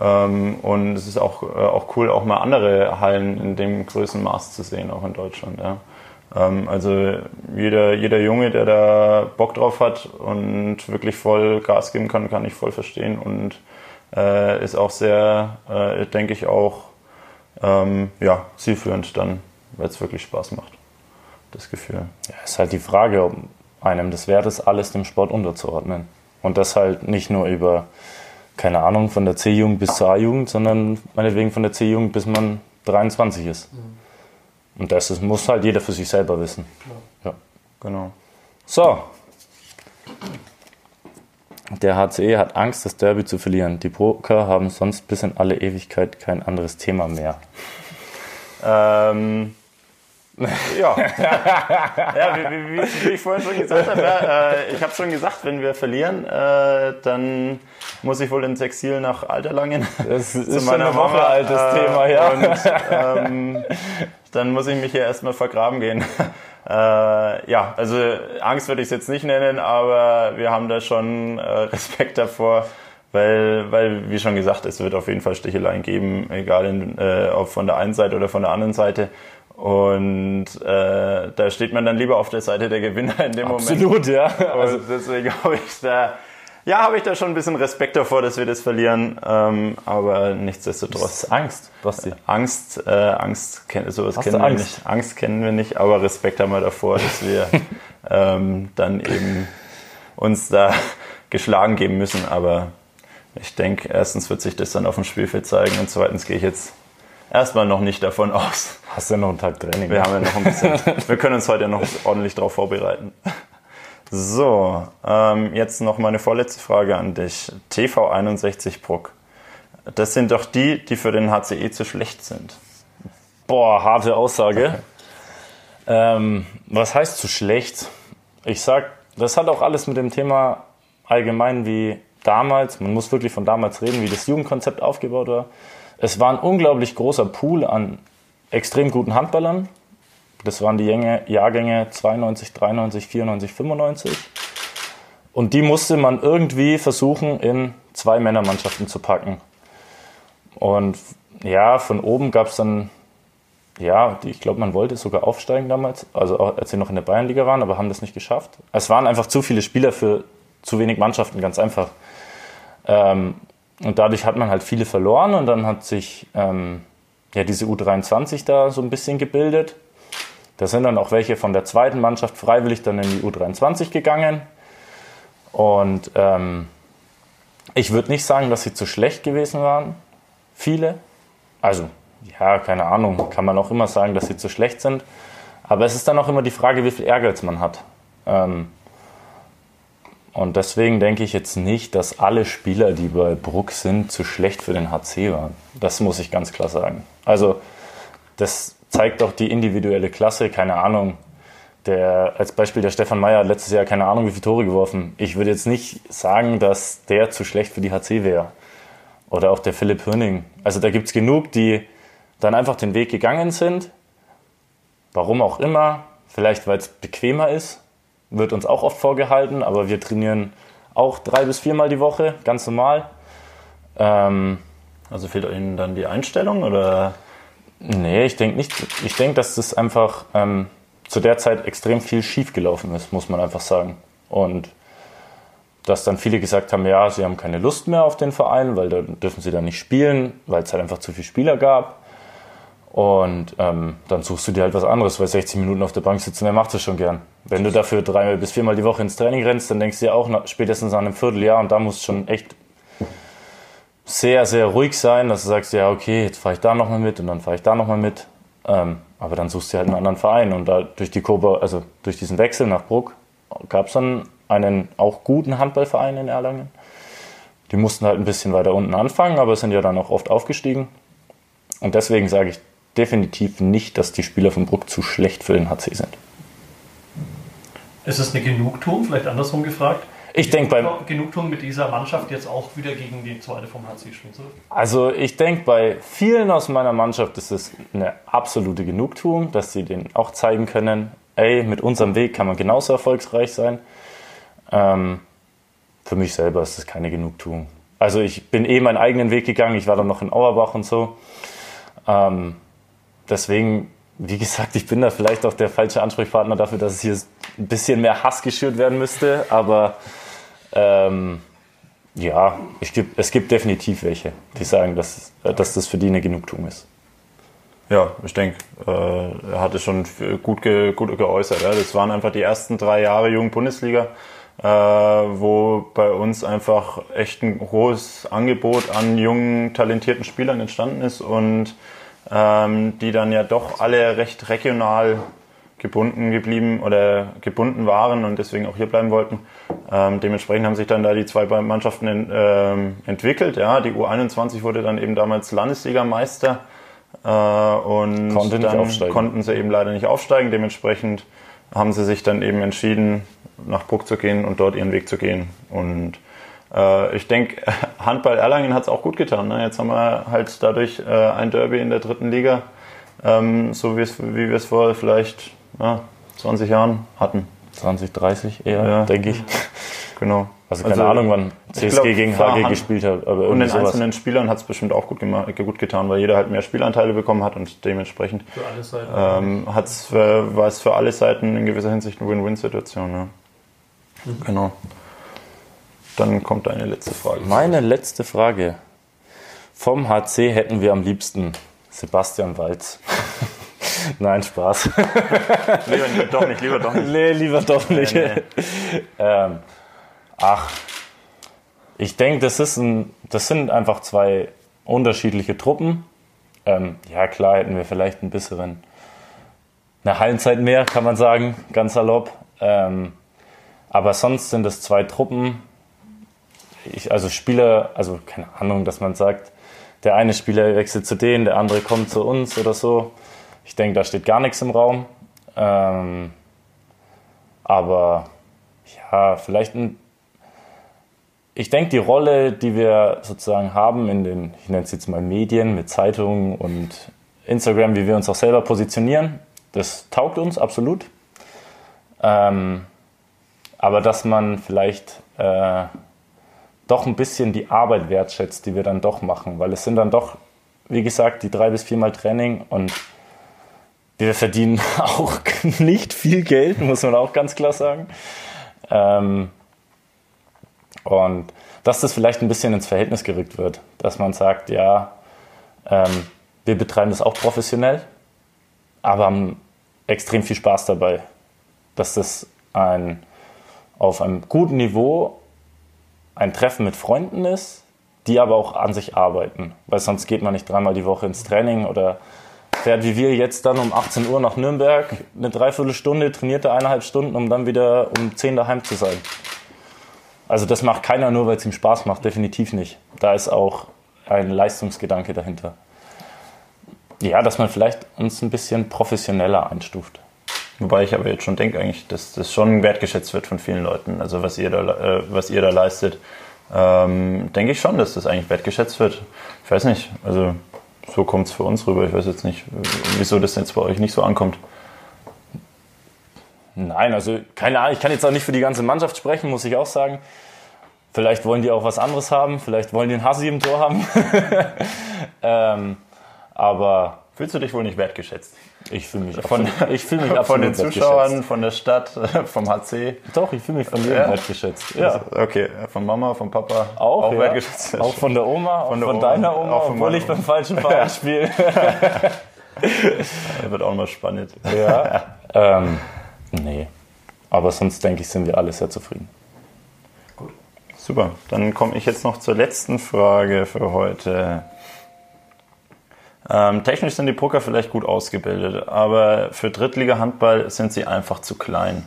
Ähm, und es ist auch, äh, auch cool, auch mal andere Hallen in dem Größenmaß zu sehen, auch in Deutschland. Ja. Ähm, also jeder, jeder Junge, der da Bock drauf hat und wirklich voll Gas geben kann, kann ich voll verstehen und äh, ist auch sehr, äh, denke ich, auch ähm, ja, zielführend dann, weil es wirklich Spaß macht. Das Gefühl. Ja, ist halt die Frage, ob einem das wert ist, alles dem Sport unterzuordnen. Und das halt nicht nur über, keine Ahnung, von der C-Jugend bis zur A-Jugend, sondern meinetwegen von der C-Jugend bis man 23 ist. Mhm. Und das ist, muss halt jeder für sich selber wissen. Ja. ja. Genau. So. Der HCE hat Angst, das Derby zu verlieren. Die Poker haben sonst bis in alle Ewigkeit kein anderes Thema mehr. Ähm, ja. ja wie, wie, wie, ich vorhin schon gesagt habe, äh, ich habe schon gesagt, wenn wir verlieren, äh, dann muss ich wohl ins Exil nach Alterlangen. Das ist schon eine Woche Mama, altes äh, Thema, ja. Und, ähm, dann muss ich mich hier erstmal vergraben gehen. Äh, ja, also Angst würde ich es jetzt nicht nennen, aber wir haben da schon äh, Respekt davor, weil, weil, wie schon gesagt, es wird auf jeden Fall Sticheleien geben, egal in, äh, ob von der einen Seite oder von der anderen Seite. Und äh, da steht man dann lieber auf der Seite der Gewinner in dem Absolut, Moment. Absolut, ja. Also deswegen habe ich da ja, habe ich da schon ein bisschen Respekt davor, dass wir das verlieren, ähm, aber nichtsdestotrotz. Das ist Angst, Basti. Angst, äh, Angst, sowas Hast kennen wir Angst? nicht. Angst kennen wir nicht, aber Respekt haben wir davor, dass wir ähm, dann eben uns da geschlagen geben müssen. Aber ich denke, erstens wird sich das dann auf dem Spielfeld zeigen und zweitens gehe ich jetzt erstmal noch nicht davon aus. Hast du ja noch einen Tag Training? Wir haben ja noch ein bisschen. wir können uns heute noch ordentlich darauf vorbereiten. So, ähm, jetzt noch meine vorletzte Frage an dich. TV61 Bruck. Das sind doch die, die für den HCE zu schlecht sind. Boah, harte Aussage. Okay. Ähm, was heißt zu schlecht? Ich sag, das hat auch alles mit dem Thema allgemein wie damals, man muss wirklich von damals reden, wie das Jugendkonzept aufgebaut war. Es war ein unglaublich großer Pool an extrem guten Handballern, das waren die Jahrgänge 92, 93, 94, 95. Und die musste man irgendwie versuchen, in zwei Männermannschaften zu packen. Und ja, von oben gab es dann, ja, ich glaube, man wollte sogar aufsteigen damals, also als sie noch in der Bayernliga waren, aber haben das nicht geschafft. Es waren einfach zu viele Spieler für zu wenig Mannschaften, ganz einfach. Ähm, und dadurch hat man halt viele verloren und dann hat sich ähm, ja diese U23 da so ein bisschen gebildet. Da sind dann auch welche von der zweiten Mannschaft freiwillig dann in die U23 gegangen. Und ähm, ich würde nicht sagen, dass sie zu schlecht gewesen waren. Viele. Also, ja, keine Ahnung, kann man auch immer sagen, dass sie zu schlecht sind. Aber es ist dann auch immer die Frage, wie viel Ehrgeiz man hat. Ähm, und deswegen denke ich jetzt nicht, dass alle Spieler, die bei Bruck sind, zu schlecht für den HC waren. Das muss ich ganz klar sagen. Also, das zeigt auch die individuelle Klasse, keine Ahnung. Der, als Beispiel der Stefan Meyer hat letztes Jahr keine Ahnung, wie viele Tore geworfen. Ich würde jetzt nicht sagen, dass der zu schlecht für die HC wäre. Oder auch der Philipp Hörning. Also da gibt es genug, die dann einfach den Weg gegangen sind. Warum auch immer. Vielleicht, weil es bequemer ist. Wird uns auch oft vorgehalten. Aber wir trainieren auch drei bis viermal die Woche, ganz normal. Ähm, also fehlt Ihnen dann die Einstellung oder? Nee, ich denke nicht. Ich denke, dass das einfach ähm, zu der Zeit extrem viel schiefgelaufen ist, muss man einfach sagen. Und dass dann viele gesagt haben, ja, sie haben keine Lust mehr auf den Verein, weil da dürfen sie dann nicht spielen, weil es halt einfach zu viele Spieler gab. Und ähm, dann suchst du dir halt was anderes, weil 60 Minuten auf der Bank sitzen, wer macht das schon gern? Wenn du dafür dreimal bis viermal die Woche ins Training rennst, dann denkst du dir auch nach, spätestens an einem Vierteljahr und da musst du schon echt sehr, sehr ruhig sein, dass du sagst, ja, okay, jetzt fahre ich da nochmal mit und dann fahre ich da nochmal mit. Ähm, aber dann suchst du halt einen anderen Verein. Und da durch die Kobe, also durch diesen Wechsel nach Bruck gab es dann einen auch guten Handballverein in Erlangen. Die mussten halt ein bisschen weiter unten anfangen, aber sind ja dann auch oft aufgestiegen. Und deswegen sage ich definitiv nicht, dass die Spieler von Bruck zu schlecht für den HC sind. Ist es eine Genugtuung, vielleicht andersrum gefragt? Ich denke bei Genugtuung mit dieser Mannschaft jetzt auch wieder gegen die zweite vom HC spielen zu Also ich denke bei vielen aus meiner Mannschaft ist es eine absolute Genugtuung, dass sie den auch zeigen können, ey, mit unserem Weg kann man genauso erfolgreich sein. Ähm, für mich selber ist es keine Genugtuung. Also ich bin eh meinen eigenen Weg gegangen, ich war dann noch in Auerbach und so. Ähm, deswegen, wie gesagt, ich bin da vielleicht auch der falsche Ansprechpartner dafür, dass es hier ein bisschen mehr Hass geschürt werden müsste, aber ähm, ja, geb, es gibt definitiv welche, die sagen, dass, dass das für die eine Genugtuung ist. Ja, ich denke, äh, er hatte schon gut, ge, gut geäußert. Ja. Das waren einfach die ersten drei Jahre Jugend-Bundesliga, äh, wo bei uns einfach echt ein hohes Angebot an jungen, talentierten Spielern entstanden ist und ähm, die dann ja doch alle recht regional gebunden geblieben oder gebunden waren und deswegen auch hier bleiben wollten. Ähm, dementsprechend haben sich dann da die zwei Mannschaften in, ähm, entwickelt. Ja, die U21 wurde dann eben damals Landesligameister äh, und Konnte dann konnten sie eben leider nicht aufsteigen. Dementsprechend haben sie sich dann eben entschieden, nach Bruck zu gehen und dort ihren Weg zu gehen. Und ich denke, Handball Erlangen hat es auch gut getan. Ne? Jetzt haben wir halt dadurch äh, ein Derby in der dritten Liga, ähm, so wie wir es vor vielleicht ja, 20 Jahren hatten. 20, 30 eher, ja. denke ich. Genau. Also keine also, Ahnung, wann CSG glaub, gegen HG gespielt hat. Aber und den sowas. einzelnen Spielern hat es bestimmt auch gut, gut getan, weil jeder halt mehr Spielanteile bekommen hat und dementsprechend für alle Seiten. Ähm, hat's für, war es für alle Seiten in gewisser Hinsicht eine Win-Win-Situation. Ja. Mhm. Genau. Dann kommt deine letzte Frage. Meine letzte Frage. Vom HC hätten wir am liebsten Sebastian Walz. Nein, Spaß. lieber doch nicht, lieber doch nicht. Nee, lieber doch nicht. Nee, nee. ähm, ach, ich denke, das, das sind einfach zwei unterschiedliche Truppen. Ähm, ja, klar hätten wir vielleicht ein bisschen eine Hallenzeit mehr, kann man sagen, ganz salopp. Ähm, aber sonst sind es zwei Truppen. Ich, also Spieler, also keine Ahnung, dass man sagt, der eine Spieler wechselt zu denen, der andere kommt zu uns oder so. Ich denke, da steht gar nichts im Raum. Ähm, aber ja, vielleicht ein. Ich denke, die Rolle, die wir sozusagen haben in den, ich nenne es jetzt mal Medien, mit Zeitungen und Instagram, wie wir uns auch selber positionieren, das taugt uns absolut. Ähm, aber dass man vielleicht äh, doch ein bisschen die Arbeit wertschätzt, die wir dann doch machen, weil es sind dann doch, wie gesagt, die drei bis viermal Training und wir verdienen auch nicht viel Geld, muss man auch ganz klar sagen. Ähm, und dass das vielleicht ein bisschen ins Verhältnis gerückt wird, dass man sagt, ja, ähm, wir betreiben das auch professionell, aber haben extrem viel Spaß dabei. Dass das ein, auf einem guten Niveau ein Treffen mit Freunden ist, die aber auch an sich arbeiten. Weil sonst geht man nicht dreimal die Woche ins Training oder fährt wie wir jetzt dann um 18 Uhr nach Nürnberg, eine Dreiviertelstunde, trainiert er eineinhalb Stunden, um dann wieder um 10 daheim zu sein. Also das macht keiner nur, weil es ihm Spaß macht, definitiv nicht. Da ist auch ein Leistungsgedanke dahinter. Ja, dass man vielleicht uns ein bisschen professioneller einstuft. Wobei ich aber jetzt schon denke eigentlich, dass das schon wertgeschätzt wird von vielen Leuten. Also was ihr da, äh, was ihr da leistet, ähm, denke ich schon, dass das eigentlich wertgeschätzt wird. Ich weiß nicht, also so kommt es für uns rüber. Ich weiß jetzt nicht, wieso das jetzt bei euch nicht so ankommt. Nein, also keine Ahnung. Ich kann jetzt auch nicht für die ganze Mannschaft sprechen, muss ich auch sagen. Vielleicht wollen die auch was anderes haben. Vielleicht wollen die einen Hassi im Tor haben. ähm, aber Fühlst du dich wohl nicht wertgeschätzt? Ich fühle mich, von, ich fühl mich Von den Zuschauern, von der Stadt, vom HC? Doch, ich fühle mich von jedem ja. wertgeschätzt. Ja. Okay, von Mama, von Papa auch, auch ja. wertgeschätzt. Auch von der Oma, von, der von Oma, deiner Oma, auch obwohl ich beim falschen Verein spiele. das wird auch mal spannend. Ja. ähm, nee. Aber sonst denke ich, sind wir alle sehr zufrieden. Gut. Super. Dann komme ich jetzt noch zur letzten Frage für heute. Ähm, technisch sind die Brucker vielleicht gut ausgebildet, aber für Drittliga-Handball sind sie einfach zu klein.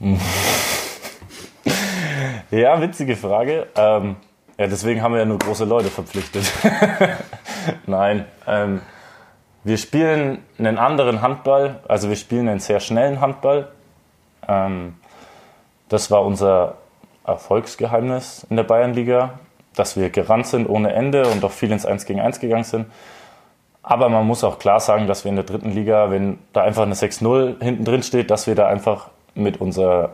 Ja, witzige Frage. Ähm, ja, deswegen haben wir ja nur große Leute verpflichtet. Nein, ähm, wir spielen einen anderen Handball, also wir spielen einen sehr schnellen Handball. Ähm, das war unser Erfolgsgeheimnis in der Bayernliga, dass wir gerannt sind ohne Ende und auch viel ins 1 gegen 1 gegangen sind. Aber man muss auch klar sagen, dass wir in der dritten Liga, wenn da einfach eine 6-0 hinten drin steht, dass wir da einfach mit unserer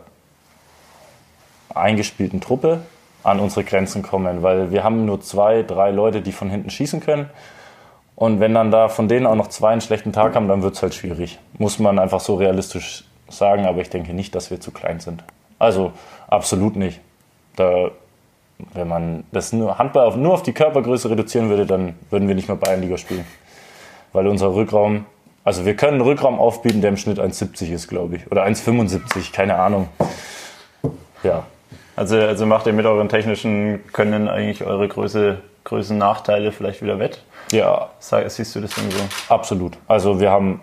eingespielten Truppe an unsere Grenzen kommen, weil wir haben nur zwei, drei Leute, die von hinten schießen können. Und wenn dann da von denen auch noch zwei einen schlechten Tag haben, dann wird es halt schwierig. Muss man einfach so realistisch sagen, aber ich denke nicht, dass wir zu klein sind. Also absolut nicht. Da, wenn man das nur Handball auf, nur auf die Körpergröße reduzieren würde, dann würden wir nicht mehr Bayernliga spielen. Weil unser Rückraum, also wir können einen Rückraum aufbieten, der im Schnitt 1,70 ist, glaube ich. Oder 1,75, keine Ahnung. Ja. Also, also macht ihr mit euren technischen Können eigentlich eure Größe, Größen Nachteile vielleicht wieder wett? Ja. Sag, siehst du das denn so? Absolut. Also wir haben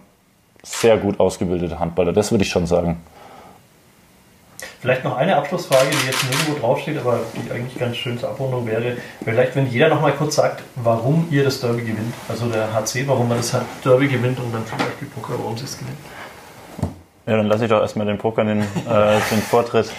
sehr gut ausgebildete Handballer, das würde ich schon sagen. Vielleicht noch eine Abschlussfrage, die jetzt nirgendwo draufsteht, aber die eigentlich ganz schön zur Abrundung wäre. Vielleicht, wenn jeder noch mal kurz sagt, warum ihr das Derby gewinnt. Also der HC, warum man das Derby gewinnt und dann vielleicht die Poker, warum sie es gewinnt. Ja, dann lasse ich doch erstmal den Poker den, äh, den Vortritt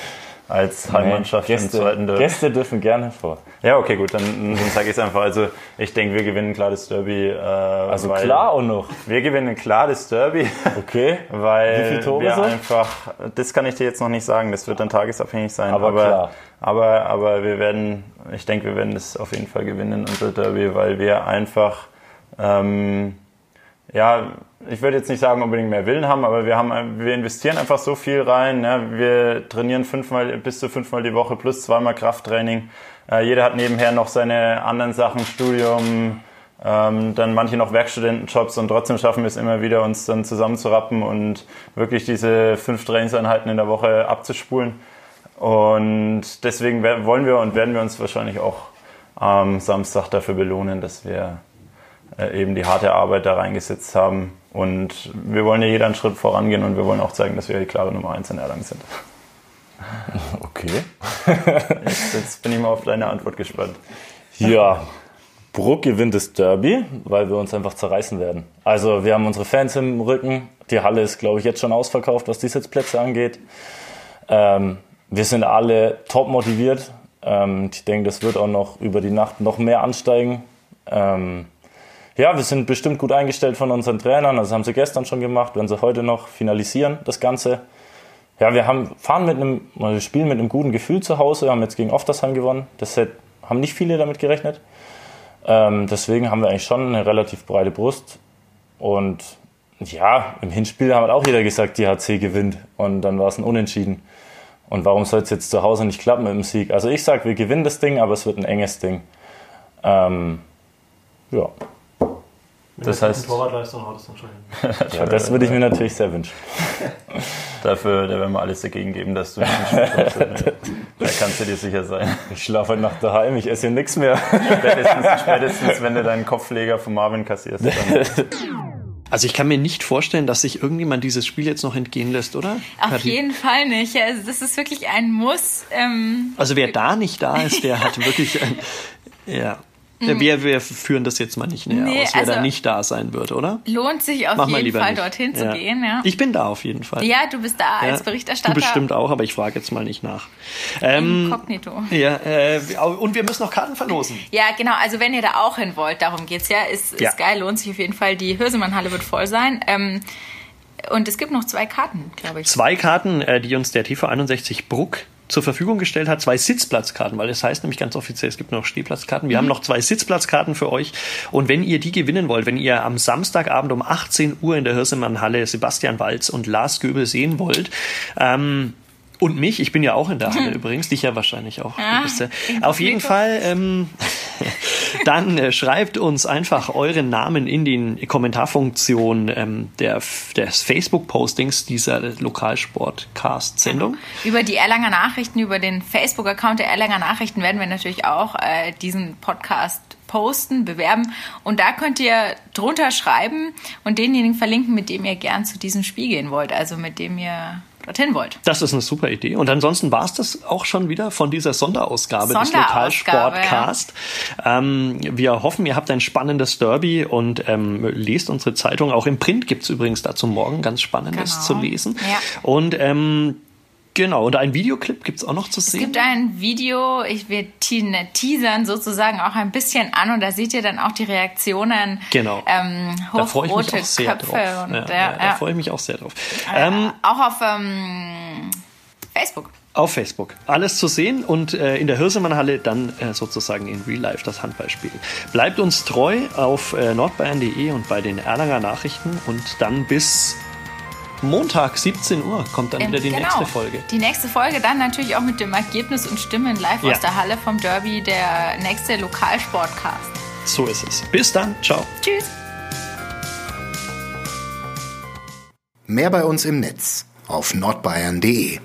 als Heimmannschaft Gäste, im zweiten Derby. Gäste dürfen gerne vor. Ja, okay, gut, dann, dann sage ich es einfach. Also ich denke, wir gewinnen klar das Derby. Äh, also klar auch noch. Wir gewinnen klar das Derby. Okay. weil Wie viele Tore wir so? einfach, das kann ich dir jetzt noch nicht sagen, das wird dann tagesabhängig sein. Aber, aber klar. Aber, aber wir werden, ich denke, wir werden das auf jeden Fall gewinnen, unser Derby, weil wir einfach, ähm, ja, ich würde jetzt nicht sagen, unbedingt mehr Willen haben, aber wir haben, wir investieren einfach so viel rein. Ja. Wir trainieren fünfmal, bis zu fünfmal die Woche plus zweimal Krafttraining. Äh, jeder hat nebenher noch seine anderen Sachen, Studium, ähm, dann manche noch Werkstudentenjobs und trotzdem schaffen wir es immer wieder, uns dann zusammenzurappen und wirklich diese fünf Trainingseinheiten in der Woche abzuspulen. Und deswegen wollen wir und werden wir uns wahrscheinlich auch am Samstag dafür belohnen, dass wir eben die harte Arbeit da reingesetzt haben. Und wir wollen ja jeder einen Schritt vorangehen und wir wollen auch zeigen, dass wir die klare Nummer 1 in Erlangen sind. Okay. jetzt, jetzt bin ich mal auf deine Antwort gespannt. Ja, Bruck gewinnt das Derby, weil wir uns einfach zerreißen werden. Also wir haben unsere Fans im Rücken. Die Halle ist, glaube ich, jetzt schon ausverkauft, was die Sitzplätze angeht. Ähm, wir sind alle top motiviert. Ähm, ich denke, das wird auch noch über die Nacht noch mehr ansteigen. Ähm, ja, wir sind bestimmt gut eingestellt von unseren Trainern. Also haben sie gestern schon gemacht, werden sie heute noch finalisieren, das Ganze. Ja, wir haben, fahren mit einem, wir spielen mit einem guten Gefühl zu Hause, haben jetzt gegen Oftersheim gewonnen. Das haben nicht viele damit gerechnet. Ähm, deswegen haben wir eigentlich schon eine relativ breite Brust. Und ja, im Hinspiel hat auch jeder gesagt, die HC gewinnt. Und dann war es ein Unentschieden. Und warum soll es jetzt zu Hause nicht klappen mit dem Sieg? Also ich sage, wir gewinnen das Ding, aber es wird ein enges Ding. Ähm, ja. Das heißt, Torwartleistung haut es dann schon hin. ja, das würde ich mir natürlich sehr wünschen. Dafür da werden wir alles dagegen geben, dass du nicht da kannst du dir sicher sein. Ich schlafe heute Nacht daheim, ich esse hier nichts mehr. Spätestens, spätestens, wenn du deinen Kopfleger von Marvin kassierst. Also ich kann mir nicht vorstellen, dass sich irgendjemand dieses Spiel jetzt noch entgehen lässt, oder? Auf Kathi? jeden Fall nicht. Also das ist wirklich ein Muss. Ähm also wer da nicht da ist, der hat wirklich ein, ja. Mhm. Wir, wir führen das jetzt mal nicht näher nee, aus, wer also da nicht da sein wird, oder? Lohnt sich auf Mach jeden Fall nicht. dorthin ja. zu gehen, ja. Ich bin da auf jeden Fall. Ja, du bist da als Berichterstatter. Du bestimmt auch, aber ich frage jetzt mal nicht nach. Ähm, Inkognito. Ja, äh, und wir müssen noch Karten verlosen. Ja, genau. Also wenn ihr da auch hin wollt, darum geht's ja. Ist, ist ja. geil, lohnt sich auf jeden Fall. Die Hürsemann-Halle wird voll sein. Ähm, und es gibt noch zwei Karten, glaube ich. Zwei Karten, äh, die uns der TV61 Bruck zur Verfügung gestellt hat, zwei Sitzplatzkarten, weil es das heißt nämlich ganz offiziell, es gibt noch Stehplatzkarten. Wir mhm. haben noch zwei Sitzplatzkarten für euch. Und wenn ihr die gewinnen wollt, wenn ihr am Samstagabend um 18 Uhr in der Hirsemann-Halle Sebastian Walz und Lars Göbel sehen wollt, ähm, und mich, ich bin ja auch in der Halle übrigens, dich ja wahrscheinlich auch. Ja, ja. Auf jeden Fall, ähm, dann äh, schreibt uns einfach euren Namen in die Kommentarfunktion ähm, der, des Facebook-Postings dieser Lokalsport-Cast-Sendung. Über die Erlanger Nachrichten, über den Facebook-Account der Erlanger Nachrichten werden wir natürlich auch äh, diesen Podcast posten, bewerben und da könnt ihr drunter schreiben und denjenigen verlinken, mit dem ihr gern zu diesem Spiel gehen wollt, also mit dem ihr dorthin wollt. Das ist eine super Idee. Und ansonsten war es das auch schon wieder von dieser Sonderausgabe, Sonderausgabe des Lokalsportcast. Ja. Ähm, wir hoffen, ihr habt ein spannendes Derby und ähm, lest unsere Zeitung. Auch im Print gibt es übrigens dazu morgen ganz Spannendes genau. zu lesen. Ja. Und ähm, Genau, und ein Videoclip gibt es auch noch zu sehen. Es gibt ein Video, ich werde teasern sozusagen auch ein bisschen an und da seht ihr dann auch die Reaktionen. Genau. Ähm, da freue ich mich auch sehr Köpfe drauf. Und, ja, ja, ja, da freue ich mich auch sehr drauf. Ähm, auch auf ähm, Facebook. Auf Facebook. Alles zu sehen und äh, in der Hirsemannhalle dann äh, sozusagen in Real Life das Handballspiel. Bleibt uns treu auf äh, nordbayern.de und bei den Erlanger Nachrichten und dann bis Montag, 17 Uhr, kommt dann ähm, wieder die genau. nächste Folge. Die nächste Folge dann natürlich auch mit dem Ergebnis und Stimmen live ja. aus der Halle vom Derby, der nächste Lokalsportcast. So ist es. Bis dann. Ciao. Tschüss. Mehr bei uns im Netz auf nordbayern.de